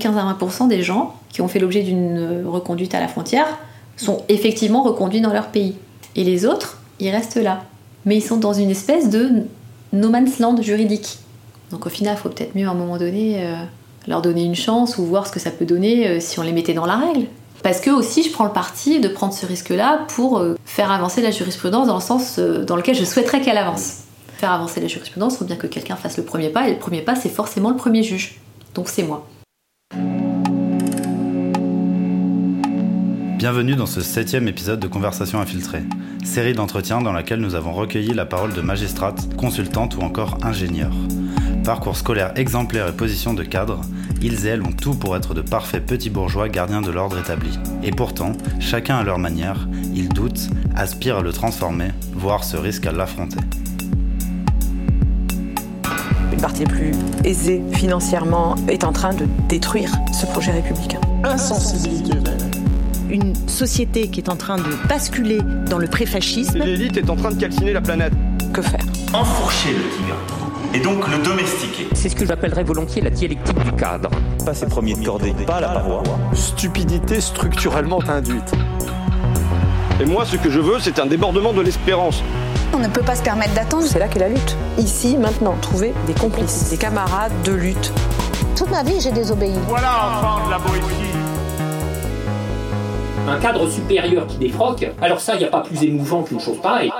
15 à 20% des gens qui ont fait l'objet d'une reconduite à la frontière sont effectivement reconduits dans leur pays. Et les autres, ils restent là. Mais ils sont dans une espèce de no man's land juridique. Donc au final, il faut peut-être mieux à un moment donné euh, leur donner une chance ou voir ce que ça peut donner euh, si on les mettait dans la règle. Parce que aussi, je prends le parti de prendre ce risque-là pour euh, faire avancer la jurisprudence dans le sens dans lequel je souhaiterais qu'elle avance. Faire avancer la jurisprudence, il faut bien que quelqu'un fasse le premier pas, et le premier pas, c'est forcément le premier juge. Donc c'est moi. Bienvenue dans ce septième épisode de Conversation infiltrée, série d'entretiens dans laquelle nous avons recueilli la parole de magistrates, consultantes ou encore ingénieurs. Parcours scolaire exemplaire et position de cadre, ils et elles ont tout pour être de parfaits petits bourgeois gardiens de l'ordre établi. Et pourtant, chacun à leur manière, ils doutent, aspirent à le transformer, voire se risquent à l'affronter. Une partie plus aisée financièrement est en train de détruire ce projet républicain. Insensibilité une société qui est en train de basculer dans le préfascisme. L'élite est en train de calciner la planète. Que faire? Enfourcher le tigre et donc le domestiquer. C'est ce que j'appellerais volontiers la dialectique du cadre. Pas ses premiers de cordée, pas la paroi. Stupidité structurellement induite. Et moi, ce que je veux, c'est un débordement de l'espérance. On ne peut pas se permettre d'attendre. C'est là qu'est la lutte. Ici, maintenant, trouver des complices, des camarades de lutte. Toute ma vie, j'ai désobéi. Voilà enfin de la Boétie un cadre supérieur qui défroque, alors ça, il pas plus émouvant qu'une chose pareille.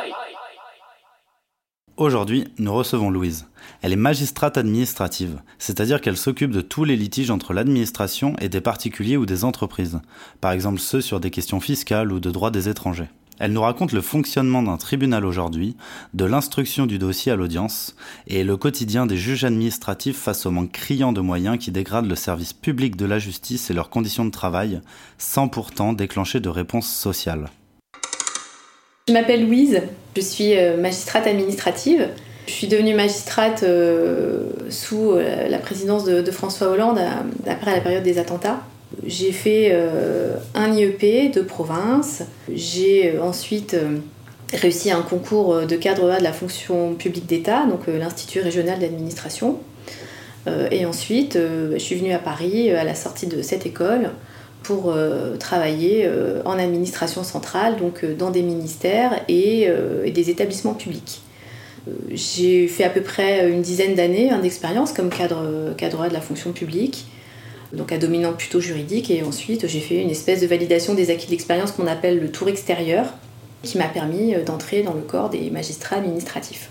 Aujourd'hui, nous recevons Louise. Elle est magistrate administrative, c'est-à-dire qu'elle s'occupe de tous les litiges entre l'administration et des particuliers ou des entreprises, par exemple ceux sur des questions fiscales ou de droit des étrangers. Elle nous raconte le fonctionnement d'un tribunal aujourd'hui, de l'instruction du dossier à l'audience, et le quotidien des juges administratifs face au manque criant de moyens qui dégradent le service public de la justice et leurs conditions de travail, sans pourtant déclencher de réponse sociale. Je m'appelle Louise, je suis euh, magistrate administrative. Je suis devenue magistrate euh, sous euh, la présidence de, François Hollande après la période des attentats. J'ai fait euh, un IEP de province. J'ai euh, ensuite euh, réussi un concours de cadre A de la fonction publique d'État, donc l'Institut régional d'administration. et ensuite, je suis venue à Paris à la sortie de cette école pour travailler en administration centrale, donc dans des ministères et, des établissements publics. J'ai fait à peu près une dizaine d'années d'expérience comme cadre, cadre A de la fonction publique donc à dominante plutôt juridique. Et ensuite, j'ai fait une espèce de validation des acquis de l'expérience qu'on appelle le tour extérieur, qui m'a permis euh, d'entrer dans le corps des magistrats administratifs.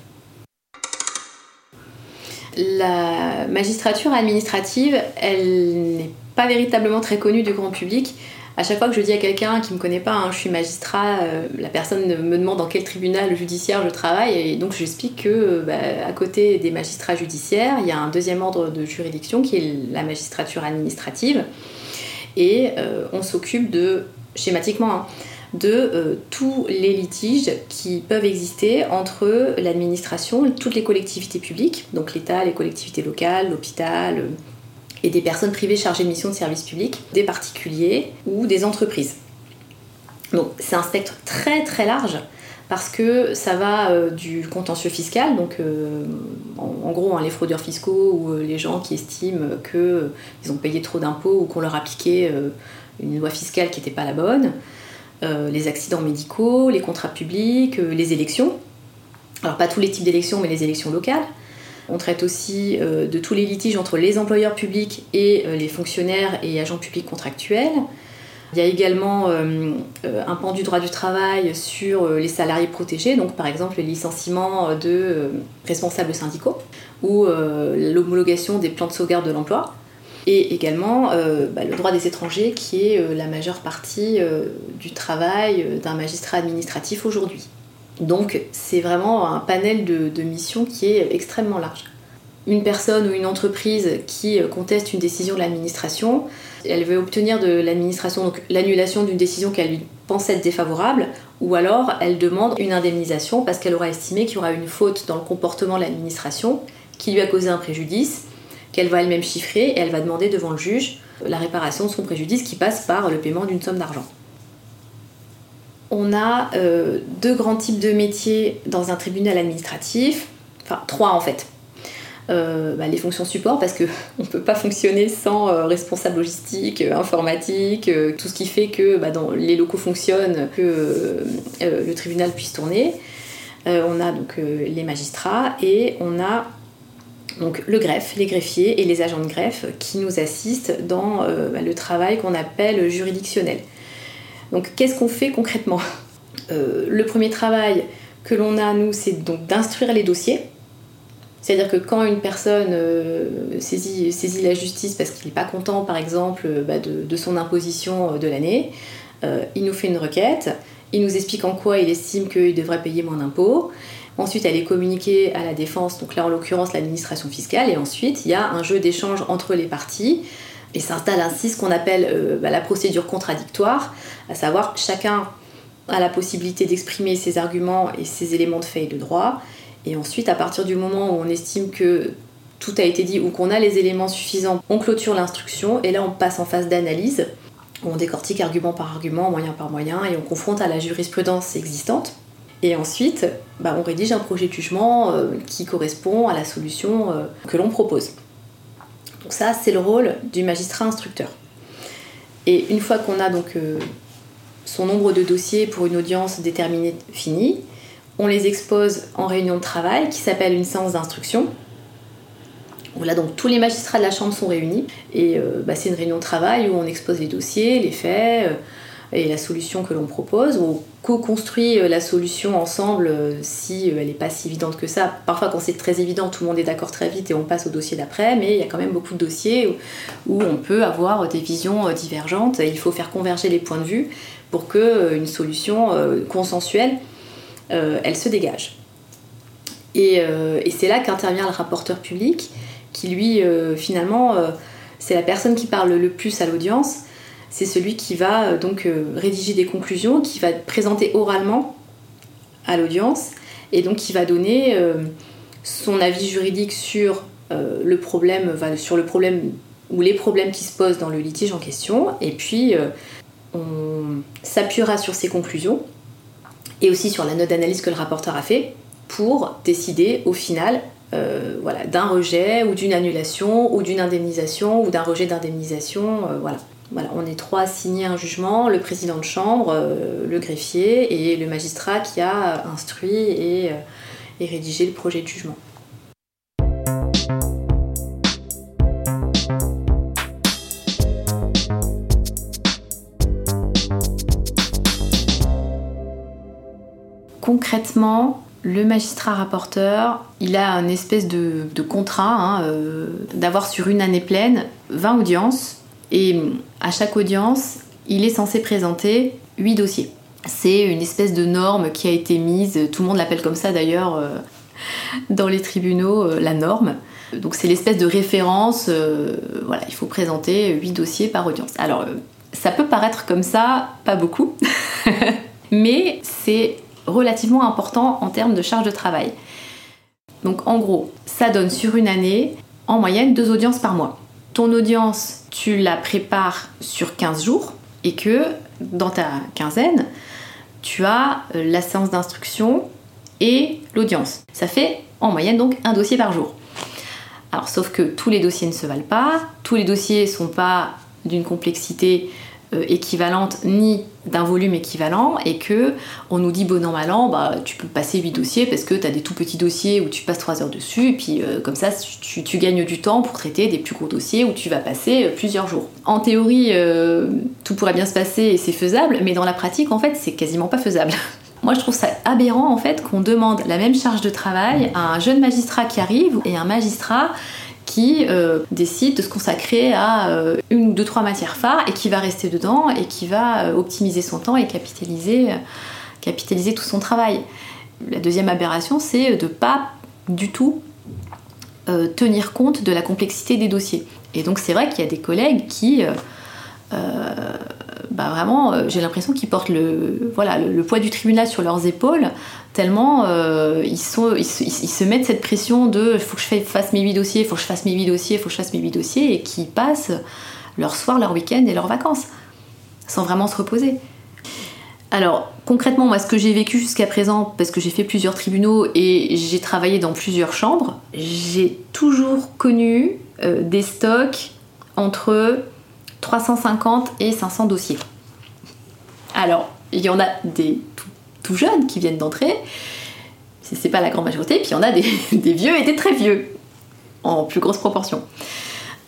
La magistrature administrative, elle n'est pas véritablement très connue du grand public à chaque fois que je dis à quelqu'un qui me connaît pas, hein, je suis magistrat, euh, la personne me demande dans quel tribunal judiciaire je travaille, et donc j'explique que euh, bah, à côté des magistrats judiciaires, il y a un deuxième ordre de juridiction qui est la magistrature administrative, et euh, on s'occupe de, schématiquement, hein, de tous les litiges qui peuvent exister entre l'administration, toutes les collectivités publiques, donc l'État, les collectivités locales, l'hôpital, et des personnes privées chargées de missions de service public, des particuliers ou des entreprises. Donc c'est un spectre très très large parce que ça va euh, du contentieux fiscal, donc euh, en, gros hein, les fraudeurs fiscaux ou euh, les gens qui estiment qu'ils ont payé trop d'impôts ou qu'on leur appliquait une loi fiscale qui n'était pas la bonne, les accidents médicaux, les contrats publics, les élections. Alors pas tous les types d'élections mais les élections locales. On traite aussi euh, de tous les litiges entre les employeurs publics et euh, les fonctionnaires et agents publics contractuels. Il y a également euh, un pan du droit du travail sur les salariés protégés, donc par exemple le licenciement de responsables syndicaux ou l'homologation des plans de sauvegarde de l'emploi. Et également bah, le droit des étrangers qui est la majeure partie du travail d'un magistrat administratif aujourd'hui. Donc c'est vraiment un panel de, missions qui est extrêmement large. Une personne ou une entreprise qui conteste une décision de l'administration, elle veut obtenir de l'administration l'annulation d'une décision qu'elle lui pense être défavorable, ou alors elle demande une indemnisation parce qu'elle aura estimé qu'il y aura une faute dans le comportement de l'administration qui lui a causé un préjudice, qu'elle va elle-même chiffrer et elle va demander devant le juge la réparation de son préjudice qui passe par le paiement d'une somme d'argent on a euh, deux grands types de métiers dans un tribunal administratif, enfin trois en fait. euh, bah, les fonctions support parce qu'on ne peut pas fonctionner sans euh, responsable logistique, informatique, tout ce qui fait que bah, les locaux fonctionnent, que le tribunal puisse tourner. on a donc les magistrats et on a donc le greffe, les greffiers et les agents de greffe qui nous assistent dans bah, le travail qu'on appelle juridictionnel. Donc qu'est-ce qu'on fait concrètement Le premier travail que l'on a, nous, c'est donc d'instruire les dossiers c'est-à-dire que quand une personne euh, saisit, la justice parce qu'il n'est pas content, par exemple, euh, bah, de, son imposition euh, de l'année, il nous fait une requête, il nous explique en quoi il estime qu'il devrait payer moins d'impôts. Ensuite, elle est communiquée à la défense, donc là en l'occurrence l'administration fiscale, et ensuite il y a un jeu d'échange entre les parties. Et s'installe ainsi ce qu'on appelle bah, la procédure contradictoire, à savoir chacun a la possibilité d'exprimer ses arguments et ses éléments de fait et de droit, et ensuite, à partir du moment où on estime que tout a été dit ou qu'on a les éléments suffisants, on clôture l'instruction et là on passe en phase d'analyse. On décortique argument par argument, moyen par moyen et on confronte à la jurisprudence existante. Et ensuite, bah, on rédige un projet de jugement euh, qui correspond à la solution euh, que l'on propose. Donc ça, c'est le rôle du magistrat instructeur. Et une fois qu'on a donc euh, son nombre de dossiers pour une audience déterminée finie, on les expose en réunion de travail qui s'appelle une séance d'instruction. Là, donc tous les magistrats de la Chambre sont réunis et euh, bah, c'est une réunion de travail où on expose les dossiers, les faits euh, et la solution que l'on propose. On co-construit euh, la solution ensemble si elle n'est pas si évidente que ça. Parfois, quand c'est très évident, tout le monde est d'accord très vite et on passe au dossier d'après, mais il y a quand même beaucoup de dossiers où, on peut avoir des visions divergentes. il faut faire converger les points de vue pour qu'une solution consensuelle euh, elle se dégage. Euh, et, c'est là qu'intervient le rapporteur public, qui lui, euh, finalement, c'est la personne qui parle le plus à l'audience. C'est celui qui va donc rédiger des conclusions, qui va présenter oralement à l'audience, et donc qui va donner son avis juridique sur le problème, ou les problèmes qui se posent dans le litige en question, et puis on s'appuiera sur ses conclusions et aussi sur la note d'analyse que le rapporteur a fait pour décider au final euh, d'un rejet ou d'une annulation ou d'une indemnisation ou d'un rejet d'indemnisation. Euh, voilà. Voilà. On est trois à signer un jugement, le président de chambre, euh, le greffier et le magistrat qui a instruit et, et rédigé le projet de jugement. concrètement, le magistrat rapporteur, il a une espèce de, contrat hein, euh, d'avoir sur une année pleine 20 audiences et à chaque audience, il est censé présenter 8 dossiers. C'est une espèce de norme qui a été mise, tout le monde l'appelle comme ça d'ailleurs euh, dans les tribunaux, euh, la norme. Donc c'est l'espèce de référence, voilà, il faut présenter 8 dossiers par audience. Alors ça peut paraître comme ça, pas beaucoup, mais c'est relativement important en termes de charge de travail. Donc en gros, ça donne sur une année en moyenne deux audiences par mois. Audience, tu la prépares sur 15 jours et que dans ta quinzaine, tu as euh, la séance d'instruction et l'audience. Ça fait en moyenne donc un dossier par jour. Alors sauf que tous les dossiers ne se valent pas, tous les dossiers ne sont pas d'une complexité équivalente ni d'un volume équivalent et que on nous dit bon an mal an bah tu peux passer 8 dossiers parce que tu as des tout petits dossiers où tu passes 3 heures dessus et puis euh, comme ça tu, gagnes du temps pour traiter des plus gros dossiers où tu vas passer euh, plusieurs jours. En théorie tout pourrait bien se passer et c'est faisable mais dans la pratique en fait c'est quasiment pas faisable. Moi, je trouve ça aberrant en fait qu'on demande la même charge de travail à un jeune magistrat qui arrive et un magistrat qui euh, décide de se consacrer à euh, une ou deux, trois matières phares et qui va rester dedans et qui va euh, optimiser son temps et capitaliser, capitaliser tout son travail. La deuxième aberration, c'est de pas du tout tenir compte de la complexité des dossiers. Et donc c'est vrai qu'il y a des collègues qui bah vraiment, euh, j'ai l'impression qu'ils portent le, voilà, le, poids du tribunal sur leurs épaules, tellement euh, ils, sont, ils, se mettent cette pression de faut que je fasse mes 8 dossiers, faut que je fasse mes 8 dossiers, faut que je fasse mes 8 dossiers, et qui passent leur soir, leur week-end et leurs vacances, sans vraiment se reposer. Alors concrètement, moi ce que j'ai vécu jusqu'à présent, parce que j'ai fait plusieurs tribunaux et j'ai travaillé dans plusieurs chambres, j'ai toujours connu euh, des stocks entre 350 et 500 dossiers. Alors, il y en a des tout, jeunes qui viennent d'entrer, c'est pas la grande majorité, puis il y en a des, vieux et des très vieux, en plus grosse proportion.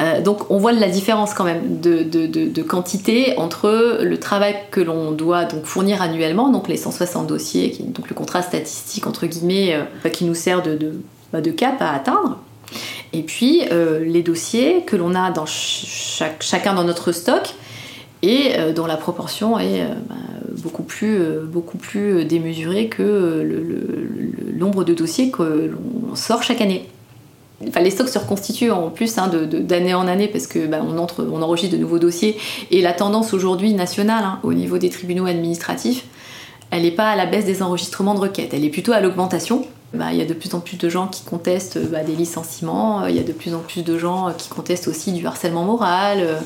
Euh, donc on voit la différence quand même de, quantité entre le travail que l'on doit donc fournir annuellement, donc les 160 dossiers, donc le contrat statistique entre guillemets euh, qui nous sert de, bah, de, cap à atteindre, et puis euh, les dossiers que l'on a dans chacun dans notre stock et dont la proportion est bah, beaucoup, plus, beaucoup plus démesurée que le nombre de dossiers que l'on sort chaque année les stocks se reconstituent en plus hein, d'année en année parce que bah, on enregistre de nouveaux dossiers et la tendance aujourd'hui nationale hein, au niveau des tribunaux administratifs, elle n'est pas à la baisse des enregistrements de requêtes, elle est plutôt à l'augmentation. Bah, il y a de plus en plus de gens qui contestent bah, des licenciements, il y a de plus en plus de gens qui contestent aussi du harcèlement moral.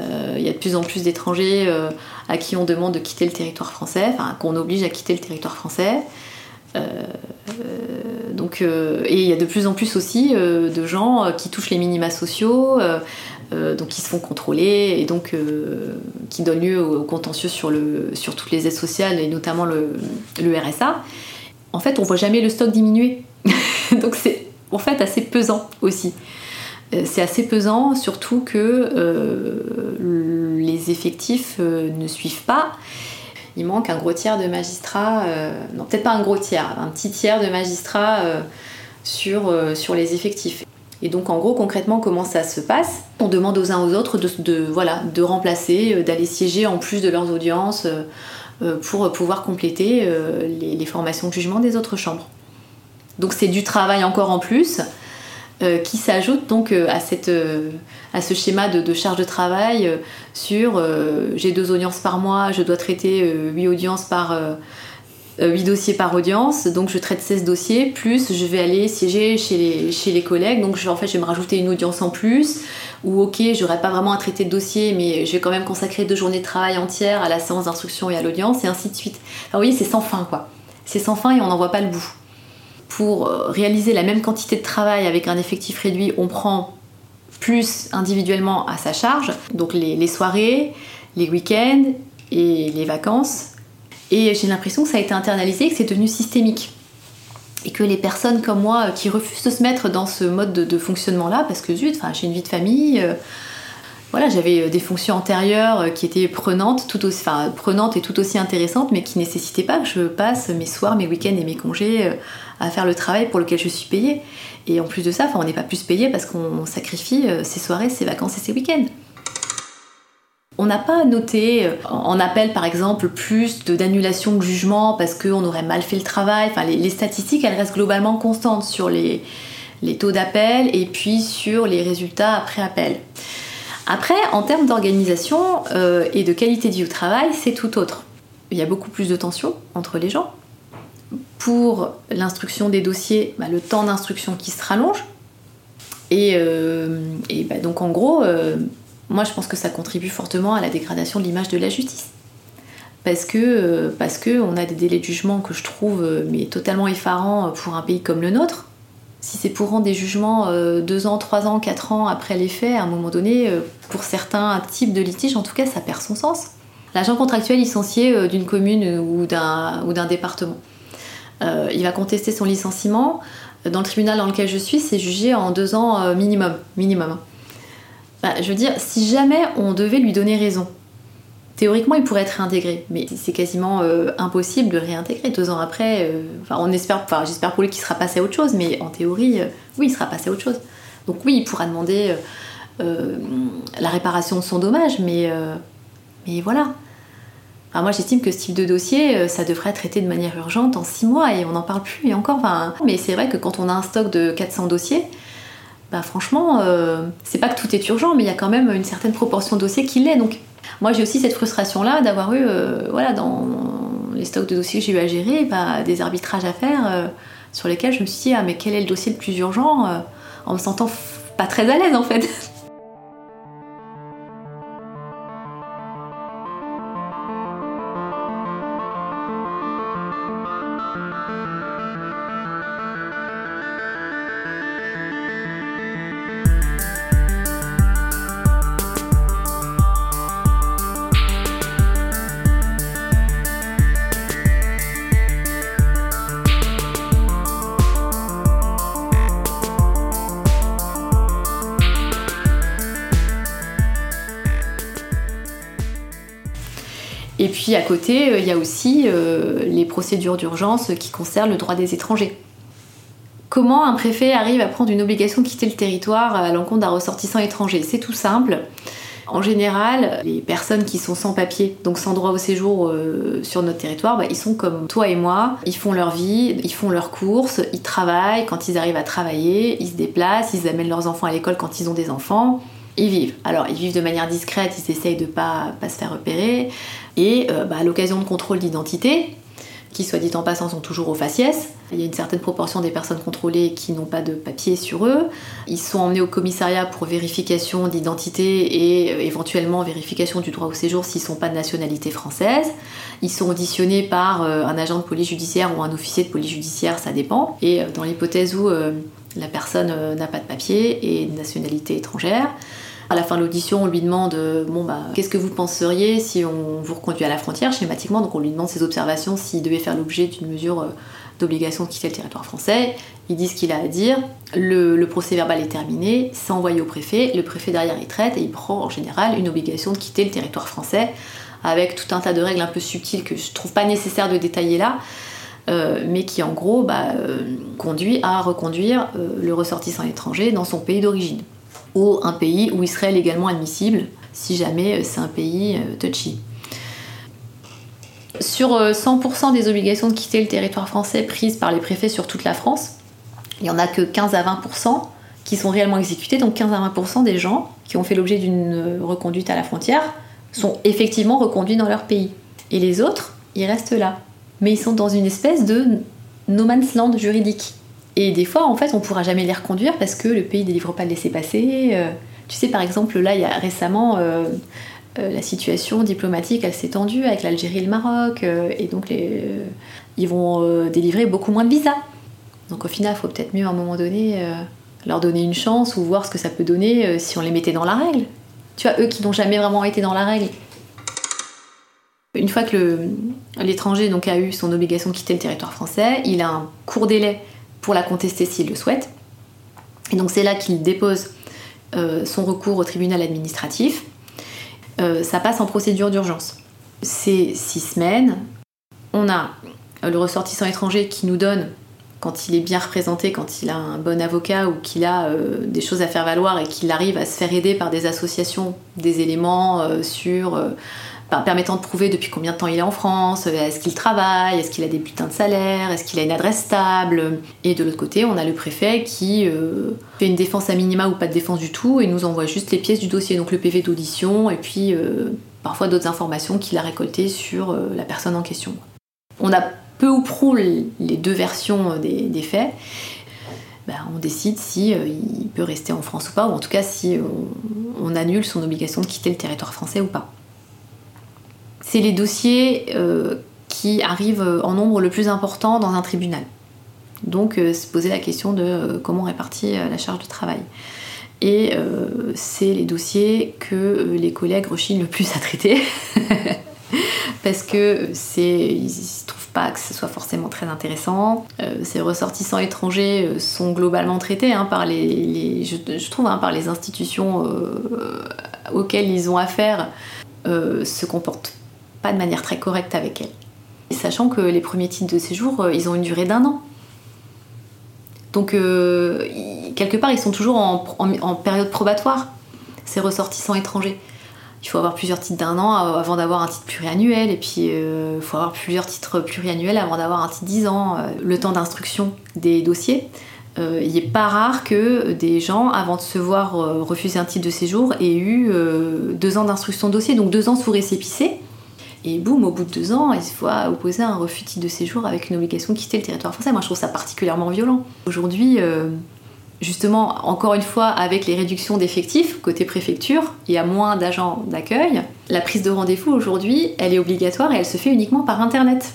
Euh, il y a de plus en plus d'étrangers euh, à qui on demande de quitter le territoire français, enfin qu'on oblige à quitter le territoire français. Euh, donc, euh, et il y a de plus en plus aussi euh, de gens qui touchent les minima sociaux, donc qui se font contrôler et donc qui donnent lieu au contentieux sur, le, sur toutes les aides sociales et notamment le RSA. En fait, on voit jamais le stock diminuer. donc c'est en fait assez pesant aussi c'est assez pesant, surtout que les effectifs ne suivent pas il manque un gros tiers de magistrats, euh, non peut-être pas un gros tiers, un petit tiers de magistrats euh, sur, euh, sur les effectifs. Et donc en gros concrètement comment ça se passe? On demande aux uns aux autres de, voilà, de remplacer, d'aller siéger en plus de leurs audiences pour pouvoir compléter les, les, formations de jugement des autres chambres. Donc c'est du travail encore en plus. Euh, qui s'ajoute donc euh, à, cette, euh, à ce schéma de, charge de travail sur j'ai deux audiences par mois, je dois traiter 8 audiences par 8 dossiers par audience, donc je traite 16 dossiers, plus je vais aller siéger chez les, chez les collègues, donc je, en fait je vais me rajouter une audience en plus, ou ok, j'aurai pas vraiment à traiter de dossier, mais je vais quand même consacrer deux journées de travail entières à la séance d'instruction et à l'audience, et ainsi de suite. vous voyez, c'est sans fin quoi. C'est sans fin et on n'en voit pas le bout pour euh, réaliser la même quantité de travail avec un effectif réduit, on prend plus individuellement à sa charge, donc les, soirées, les week-ends et les vacances. Et j'ai l'impression que ça a été internalisé, que c'est devenu systémique. Et que les personnes comme moi qui refusent de se mettre dans ce mode de, fonctionnement-là, parce que zut, j'ai une vie de famille, euh, voilà, j'avais euh, des fonctions antérieures qui étaient prenantes, tout aussi, et tout aussi intéressantes, mais qui nécessitaient pas que je passe mes soirs, mes week-ends et mes congés à faire le travail pour lequel je suis payée. Et en plus de ça, on n'est pas plus payé parce qu'on sacrifie euh, ses soirées, ses vacances et ses week-ends. On n'a pas noté euh, en appel par exemple plus d'annulation de, jugement parce qu'on aurait mal fait le travail. Enfin, les, statistiques elles restent globalement constantes sur les, taux d'appel et puis sur les résultats après appel. Après, en termes d'organisation euh, et de qualité de vie au travail, c'est tout autre. Il y a beaucoup plus de tension entre les gens pour l'instruction des dossiers, bah, le temps d'instruction qui se rallonge. Et, euh, bah, donc en gros, moi je pense que ça contribue fortement à la dégradation de l'image de la justice. Parce que, euh, parce que on a des délais de jugement que je trouve mais totalement effarants pour un pays comme le nôtre. Si c'est pour rendre des jugements deux ans, trois ans, quatre ans après les faits, à un moment donné, pour certains types de litiges, en tout cas, ça perd son sens. L'agent contractuel licencié d'une commune ou d'un département. Euh, il va contester son licenciement. Dans le tribunal dans lequel je suis, c'est jugé en deux ans euh, minimum. minimum. Bah, je veux dire, si jamais on devait lui donner raison, théoriquement, il pourrait être réintégré, mais c'est quasiment euh, impossible de le réintégrer deux ans après. on espère, j'espère pour lui qu'il sera passé à autre chose, mais en théorie, oui, il sera passé à autre chose. Donc oui, il pourra demander la réparation de son dommage, mais, voilà moi, j'estime que ce type de dossier, euh, ça devrait être traité de manière urgente en 6 mois et on n'en parle plus. Et encore, mais c'est vrai que quand on a un stock de 400 dossiers, bah franchement, euh, c'est pas que tout est urgent, mais il y a quand même une certaine proportion de dossiers qui l'est. Donc, moi, j'ai aussi cette frustration-là d'avoir eu, euh, voilà, dans les stocks de dossiers que j'ai eu à gérer, bah, des arbitrages à faire sur lesquels je me suis dit, ah, mais quel est le dossier le plus urgent En me sentant pas très à l'aise en fait. côté, il y a aussi les procédures d'urgence qui concernent le droit des étrangers. Comment un préfet arrive à prendre une obligation de quitter le territoire à l'encontre d'un ressortissant étranger? C'est tout simple. En général, les personnes qui sont sans papier, donc sans droit au séjour euh, sur notre territoire, bah, ils sont comme toi et moi, ils font leur vie, ils font leurs courses, ils travaillent, quand ils arrivent à travailler, ils se déplacent, ils amènent leurs enfants à l'école quand ils ont des enfants, ils vivent. Alors ils vivent de manière discrète, ils essayent de pas, pas se faire repérer, et euh, bah, à l'occasion de contrôle d'identité, qui, soit dit en passant, sont toujours au faciès. Il y a une certaine proportion des personnes contrôlées qui n'ont pas de papier sur eux. Ils sont emmenés au commissariat pour vérification d'identité et euh, éventuellement vérification du droit au séjour s'ils ne sont pas de nationalité française. Ils sont auditionnés par euh, un agent de police judiciaire ou un officier de police judiciaire, ça dépend. Et dans l'hypothèse où la personne n'a pas de papier et de nationalité étrangère, à la fin de l'audition, on lui demande bon bah qu'est-ce que vous penseriez si on vous reconduit à la frontière schématiquement? Donc on lui demande ses observations s'il devait faire l'objet d'une mesure euh, d'obligation de quitter le territoire français. Il dit ce qu'il a à dire. Le, procès verbal est terminé, c'est envoyé au préfet. Le préfet derrière il traite et il prend en général une obligation de quitter le territoire français avec tout un tas de règles un peu subtiles que je trouve pas nécessaire de détailler là. Euh, mais qui en gros bah, euh, conduit à reconduire le ressortissant étranger dans son pays d'origine ou un pays où il serait légalement admissible si jamais euh, c'est un pays euh, touchy. Sur 100% euh, des obligations de quitter le territoire français prises par les préfets sur toute la France, il n'y en a que 15 à 20% qui sont réellement exécutés, donc 15 à 20% des gens qui ont fait l'objet d'une reconduite à la frontière sont effectivement reconduits dans leur pays. Et les autres, ils restent là. Mais ils sont dans une espèce de no man's land juridique. Et des fois, en fait, on pourra jamais les reconduire parce que le pays ne délivre pas le laisser-passer. Euh, tu sais, par exemple, là, il y a récemment euh, euh, la situation diplomatique, elle s'est tendue avec l'Algérie et le Maroc, et donc ils vont délivrer beaucoup moins de visas. Donc au final, il faut peut-être mieux à un moment donné leur donner une chance ou voir ce que ça peut donner si on les mettait dans la règle. Tu vois, eux qui n'ont jamais vraiment été dans la règle. Une fois que l'étranger a eu son obligation de quitter le territoire français, il a un court délai pour la contester s'il le souhaite. Et donc c'est là qu'il dépose euh, son recours au tribunal administratif. Euh, ça passe en procédure d'urgence. C'est six semaines. On a le ressortissant étranger qui nous donne, quand il est bien représenté, quand il a un bon avocat ou qu'il a euh, des choses à faire valoir et qu'il arrive à se faire aider par des associations, des éléments sur permettant de prouver depuis combien de temps il est en France, euh, est-ce qu'il travaille, est-ce qu'il a des bulletins de salaire, est-ce qu'il a une adresse stable. Et de l'autre côté, on a le préfet qui euh, fait une défense à minima ou pas de défense du tout et nous envoie juste les pièces du dossier, donc le PV d'audition et puis euh, parfois d'autres informations qu'il a récoltées sur la personne en question. On a peu ou prou les deux versions des, faits. Ben, on décide si il peut rester en France ou pas, ou en tout cas si on annule son obligation de quitter le territoire français ou pas c'est les dossiers euh, qui arrivent en nombre le plus important dans un tribunal. Donc euh, se poser la question de euh, comment répartir la charge de travail. Et c'est les dossiers que les collègues rechignent le plus à traiter. parce que c'est ils ne trouvent pas que ce soit forcément très intéressant. ces ressortissants étrangers sont globalement traités hein, hein, par les institutions auxquelles ils ont affaire se comportent pas de manière très correcte avec elle. sachant que les premiers titres de séjour, euh, ils ont une durée d'un an. Donc, euh, quelque part, ils sont toujours en, période probatoire, ces ressortissants étrangers. Il faut avoir plusieurs titres d'un an avant d'avoir un titre pluriannuel, et puis il faut avoir plusieurs titres pluriannuels avant d'avoir un titre 10 ans. Euh, le temps d'instruction des dossiers, il n'est pas rare que des gens, avant de se voir refuser un titre de séjour, aient eu deux ans d'instruction de dossier, donc deux ans sous récépissé. Et boum, au bout de deux ans, il se voit opposer un refus de séjour avec une obligation de quitter le territoire français. Moi, je trouve ça particulièrement violent. Aujourd'hui, euh, justement, encore une fois, avec les réductions d'effectifs côté préfecture, il y a moins d'agents d'accueil. La prise de rendez-vous aujourd'hui, elle est obligatoire et elle se fait uniquement par internet.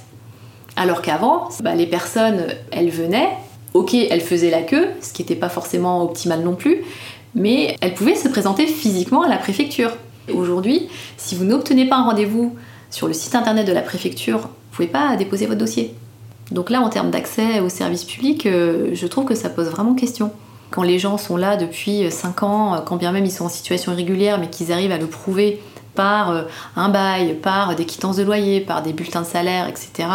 Alors qu'avant, bah, les personnes, elles venaient, ok, elles faisaient la queue, ce qui n'était pas forcément optimal non plus, mais elles pouvaient se présenter physiquement à la préfecture. Aujourd'hui, si vous n'obtenez pas un rendez-vous sur le site internet de la préfecture, vous pouvez pas déposer votre dossier. Donc là, en termes d'accès aux services publics, euh, je trouve que ça pose vraiment question. Quand les gens sont là depuis 5 ans, euh, quand bien même ils sont en situation irrégulière, mais qu'ils arrivent à le prouver par euh, un bail, par des quittances de loyer, par des bulletins de salaire, etc.,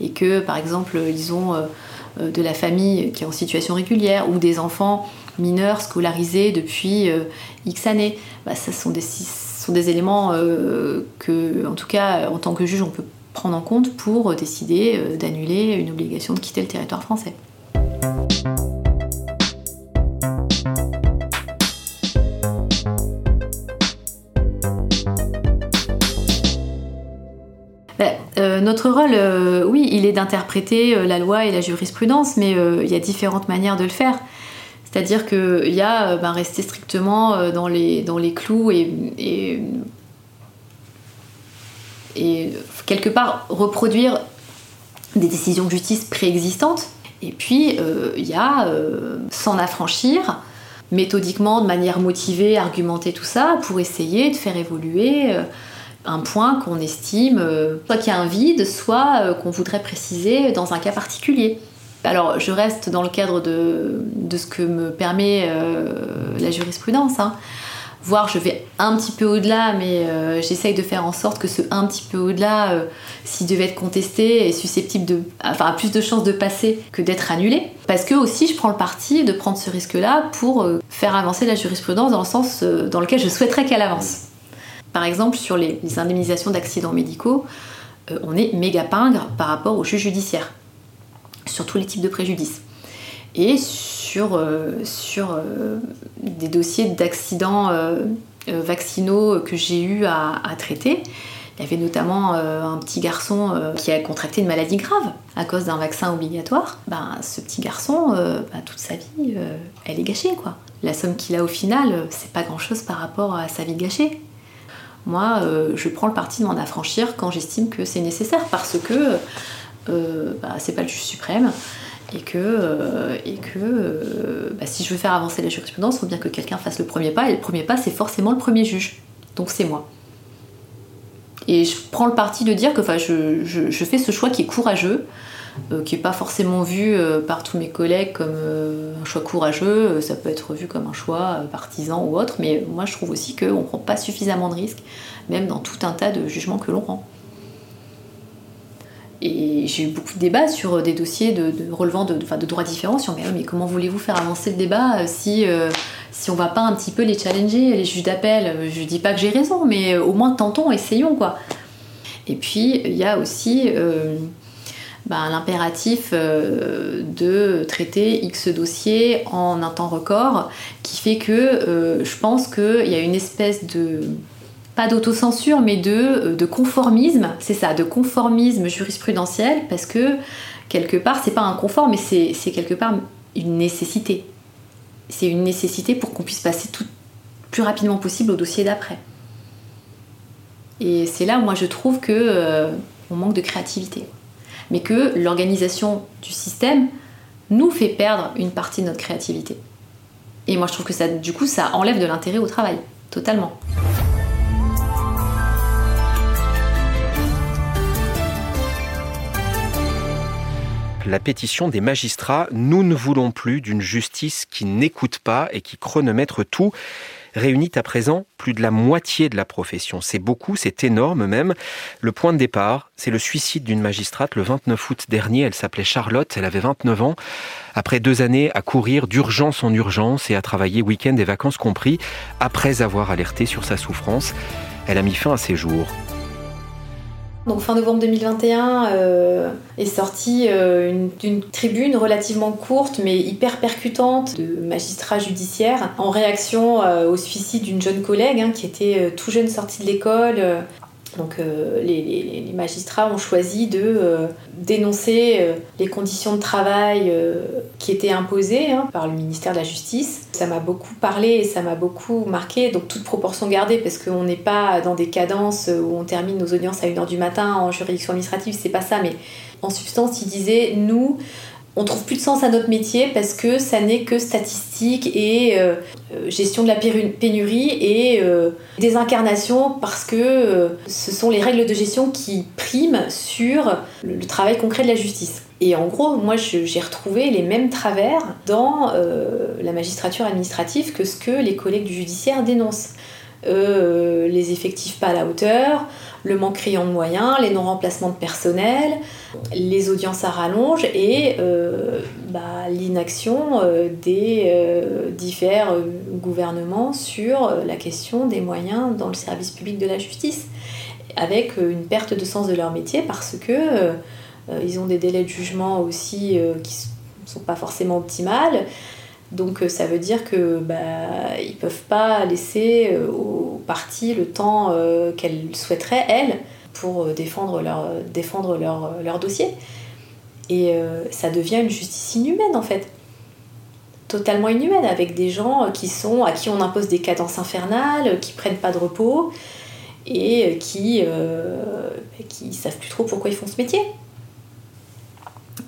et que par exemple ils ont de la famille qui est en situation régulière ou des enfants mineurs scolarisés depuis X années, bah, ça sont des, sont des éléments que, en tout cas, en tant que juge, on peut prendre en compte pour décider d'annuler une obligation de quitter le territoire français. Ben, euh, notre rôle, euh, oui, il est d'interpréter euh, la loi et la jurisprudence, mais il y a différentes manières de le faire. C'est-à-dire qu'il y a ben, rester strictement dans, les, dans les clous et, quelque part reproduire des décisions de justice préexistantes. Et puis, il y a s'en affranchir méthodiquement, de manière motivée, argumenter tout ça pour essayer de faire évoluer un point qu'on estime, euh, soit qu'il y a un vide, soit euh, qu'on voudrait préciser dans un cas particulier. Alors je reste dans le cadre de, ce que me permet euh, la jurisprudence. Hein. Voire je vais un petit peu au-delà, mais j'essaye de faire en sorte que ce un petit peu au-delà, s'il devait être contesté, est susceptible de, enfin, plus de chances de passer que d'être annulé. Parce que aussi je prends le parti de prendre ce risque-là pour faire avancer la jurisprudence dans le sens dans lequel je souhaiterais qu'elle avance. Par exemple, sur les, indemnisations d'accidents médicaux, euh, on est méga pingre par rapport au juge judiciaire, sur tous les types de préjudices. Et sur, euh, sur euh, des dossiers d'accidents vaccinaux que j'ai eu à, traiter, il y avait notamment un petit garçon qui a contracté une maladie grave à cause d'un vaccin obligatoire. Ben, ce petit garçon, ben, toute sa vie, elle est gâchée. quoi. La somme qu'il a au final, c'est pas grand chose par rapport à sa vie gâchée moi, euh, je prends le parti de m'en affranchir quand j'estime que c'est nécessaire parce que euh, bah, c'est pas le juge suprême et que, euh, et que bah, si je veux faire avancer la jurisprudence, il faut bien que quelqu'un fasse le premier pas et le premier pas, c'est forcément le premier juge. Donc c'est moi. Et je prends le parti de dire que je, fais ce choix qui est courageux, euh, qui n'est pas forcément vu euh, par tous mes collègues comme euh, un choix courageux, ça peut être vu comme un choix partisan ou autre, mais moi je trouve aussi qu'on ne prend pas suffisamment de risques, même dans tout un tas de jugements que l'on rend. Et j'ai eu beaucoup de débats sur des dossiers de, relevant de, de, droits différents. Sur, mais, mais comment voulez-vous faire avancer le débat si, si on va pas un petit peu les challenger, les juges d'appel? Je dis pas que j'ai raison, mais au moins tentons, essayons quoi. Et puis il y a aussi ben, l'impératif euh, de traiter X dossiers en un temps record, qui fait que euh, je pense qu'il y a une espèce de pas d'autocensure, mais de, euh, de conformisme, c'est ça, de conformisme jurisprudentiel, parce que quelque part, c'est pas un confort, mais c'est quelque part une nécessité. C'est une nécessité pour qu'on puisse passer tout plus rapidement possible au dossier d'après. Et c'est là où moi je trouve que on manque de créativité mais que l'organisation du système nous fait perdre une partie de notre créativité. Et moi je trouve que ça, du coup, ça enlève de l'intérêt au travail, totalement. La pétition des magistrats Nous ne voulons plus d'une justice qui n'écoute pas et qui chronomètre tout réunit à présent plus de la moitié de la profession. C'est beaucoup, c'est énorme même. Le point de départ, c'est le suicide d'une magistrate le 29 août dernier. Elle s'appelait Charlotte, elle avait 29 ans. Après deux années à courir d'urgence en urgence et à travailler week-end et vacances compris, après avoir alerté sur sa souffrance, elle a mis fin à ses jours. Donc fin novembre 2021 euh, est sortie euh, une, tribune relativement courte mais hyper percutante de magistrats judiciaires en réaction euh, au suicide d'une jeune collègue hein, qui était tout jeune sortie de l'école donc euh, les, magistrats ont choisi de euh, dénoncer euh, les conditions de travail qui étaient imposées hein, par le ministère de la Justice. Ça m'a beaucoup parlé et ça m'a beaucoup marqué, donc toute proportion gardée, parce qu'on n'est pas dans des cadences où on termine nos audiences à 1h du matin en juridiction administrative, c'est pas ça, mais en substance, il disait, nous, on trouve plus de sens à notre métier parce que ça n'est que statistique et euh, euh, gestion de la pénurie et euh, des incarnations parce que ce sont les règles de gestion qui priment sur le, travail concret de la justice. Et en gros, moi j'ai retrouvé les mêmes travers dans la magistrature administrative que ce que les collègues du judiciaire dénoncent. Euh, les effectifs pas à la hauteur, le manque criant de moyens, les non-remplacements de personnel, les audiences à rallonge et euh, bah, l'inaction euh, des divers gouvernements sur la question des moyens dans le service public de la justice, avec une perte de sens de leur métier parce que ils ont des délais de jugement aussi qui ne sont pas forcément optimales. Donc ça veut dire que bah, ils peuvent pas laisser aux parties le temps qu'elles souhaiteraient elles pour défendre leur, dossier. Et ça devient une justice inhumaine en fait. Totalement inhumaine, avec des gens qui sont, à qui on impose des cadences infernales, qui prennent pas de repos et qui, qui savent plus trop pourquoi ils font ce métier.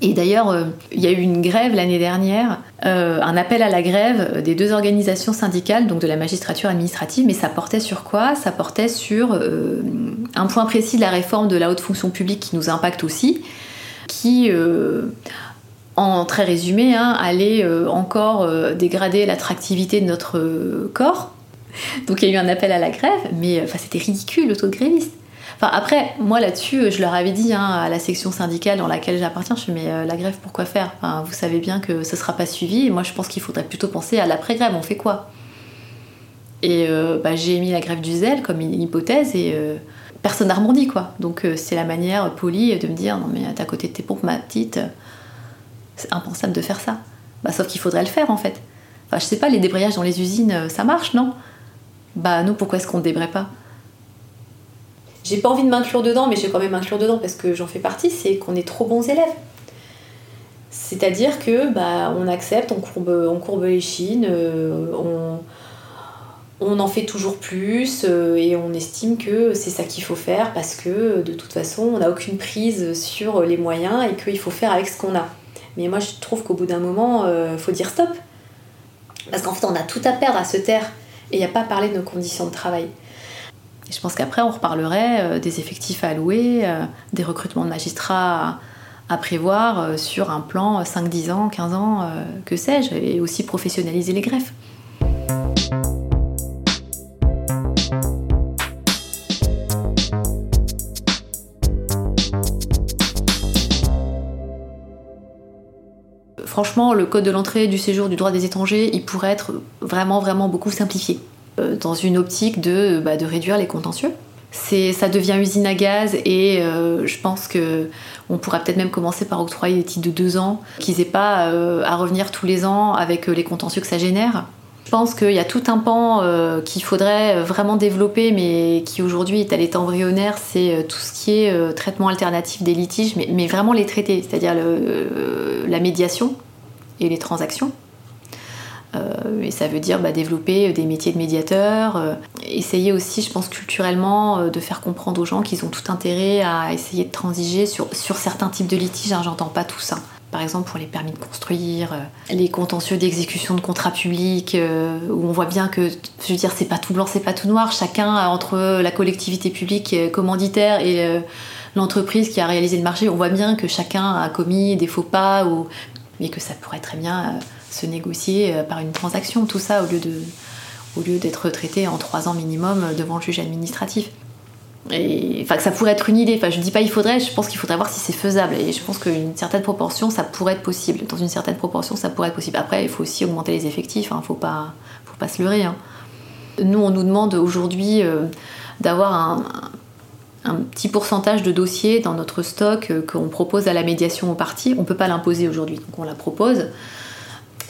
Et d'ailleurs, euh, il y a eu une grève l'année dernière, euh, un appel à la grève des deux organisations syndicales, donc de la magistrature administrative, mais ça portait sur quoi? Ça portait sur euh, un point précis de la réforme de la haute fonction publique qui nous impacte aussi, qui, en très résumé, hein, allait encore dégrader l'attractivité de notre corps. Donc il y a eu un appel à la grève, mais c'était ridicule le taux de grévistes après, moi là-dessus, je leur avais dit hein, à la section syndicale dans laquelle j'appartiens, je me mais euh, la grève, pourquoi faire? Vous savez bien que ce ne sera pas suivi. Et moi, je pense qu'il faudrait plutôt penser à l'après-grève. On fait quoi? Et euh, bah, j'ai mis la grève du zèle comme une hypothèse et euh, personne n'a rebondi, quoi. Donc c'est la manière polie de me dire, non mais à côté de tes pompes, ma petite, c'est impensable de faire ça. Bah, sauf qu'il faudrait le faire en fait. Enfin, je sais pas, les débrayages dans les usines, ça marche, non? Bah nous, pourquoi est-ce qu'on ne débraye pas? J'ai pas envie de m'inclure dedans, mais je vais quand même m'inclure dedans parce que j'en fais partie, c'est qu'on est trop bons élèves. C'est-à-dire que bah, on accepte, on courbe, on courbe les chines, euh, on, on, en fait toujours plus euh, et on estime que c'est ça qu'il faut faire parce que de toute façon on n'a aucune prise sur les moyens et qu'il faut faire avec ce qu'on a. Mais moi je trouve qu'au bout d'un moment, euh, faut dire stop. Parce qu'en fait on a tout à perdre à se taire et il n'y a pas à parler de nos conditions de travail je pense qu'après, on reparlerait euh, des effectifs à allouer, euh, des recrutements de magistrats à, prévoir euh, sur un plan 5, 10 ans, 15 ans, que sais-je, et aussi professionnaliser les greffes. Franchement, le code de l'entrée, du séjour, du droit des étrangers, il pourrait être vraiment, vraiment beaucoup simplifié. Euh, dans une optique de, bah, de réduire les contentieux. ça devient usine à gaz et euh, je pense que on pourra peut-être même commencer par octroyer des titres de deux ans, qu'ils n'aient pas euh, à revenir tous les ans avec les contentieux que ça génère. Je pense qu'il y a tout un pan qu'il faudrait vraiment développer, mais qui aujourd'hui est à l'état embryonnaire, c'est tout ce qui est traitement alternatif des litiges, mais, mais vraiment les traiter, c'est-à-dire la médiation et les transactions. Euh, et ça veut dire bah, développer des métiers de médiateur, euh, essayer aussi, je pense, culturellement, euh, de faire comprendre aux gens qu'ils ont tout intérêt à essayer de transiger sur, sur certains types de litiges. Hein, J'entends pas tout ça. Par exemple, pour les permis de construire, les contentieux d'exécution de contrats publics, où on voit bien que, je veux dire, c'est pas tout blanc, c'est pas tout noir. Chacun, entre la collectivité publique commanditaire et l'entreprise qui a réalisé le marché, on voit bien que chacun a commis des faux pas, ou... mais que ça pourrait très bien se négocier euh, par une transaction, tout ça au lieu de au lieu d'être traité en trois ans minimum euh, devant le juge administratif. Enfin, que ça pourrait être une idée. Enfin, je dis pas il faudrait, je pense qu'il faudrait voir si c'est faisable. Et je pense qu'une certaine proportion, ça pourrait être possible. Dans une certaine proportion, ça pourrait être possible. Après, il faut aussi augmenter les effectifs. Hein. Faut pas, faut pas se leurrer. Hein. Nous, on nous demande aujourd'hui euh, d'avoir un, un, petit pourcentage de dossiers dans notre stock qu'on propose à la médiation aux parties. On peut pas l'imposer aujourd'hui, donc on la propose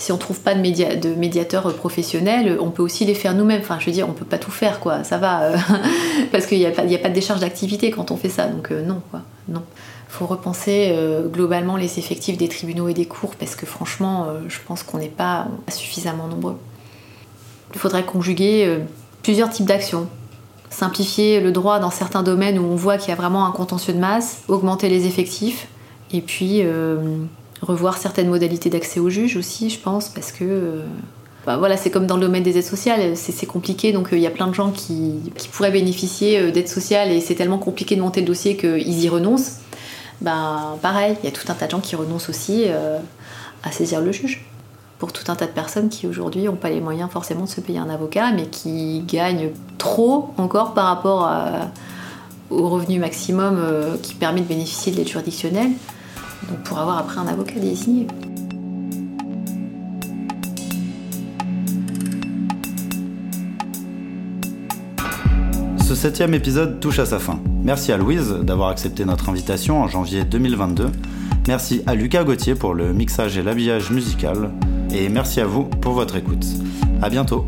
si on trouve pas de, média de médiateurs professionnels, on peut aussi les faire nous-mêmes. Enfin, je veux dire, on peut pas tout faire, quoi. Ça va, euh, parce qu'il n'y a, pas, de décharge d'activité quand on fait ça. Donc euh, non, quoi. Non. Faut repenser euh, globalement les effectifs des tribunaux et des cours, parce que franchement, je pense qu'on n'est pas suffisamment nombreux. Il faudrait conjuguer plusieurs types d'actions. Simplifier le droit dans certains domaines où on voit qu'il y a vraiment un contentieux de masse, augmenter les effectifs, et puis revoir certaines modalités d'accès au juge aussi, je pense, parce que euh, bah voilà, c'est comme dans le domaine des aides sociales, c'est compliqué, donc euh, il y a plein de gens qui, pourraient bénéficier euh, d'aides sociales et c'est tellement compliqué de monter le dossier qu'ils y renoncent. Ben pareil, il y a tout un tas de gens qui renoncent aussi à saisir le juge. Pour tout un tas de personnes qui aujourd'hui n'ont pas les moyens forcément de se payer un avocat, mais qui gagnent trop encore par rapport au revenu maximum qui permet de bénéficier de l'aide juridictionnelle, donc pour avoir après un avocat désigné. Ce septième épisode touche à sa fin. Merci à Louise d'avoir accepté notre invitation en janvier 2022. Merci à Lucas Gauthier pour le mixage et l'habillage musical. Et merci à vous pour votre écoute. À bientôt.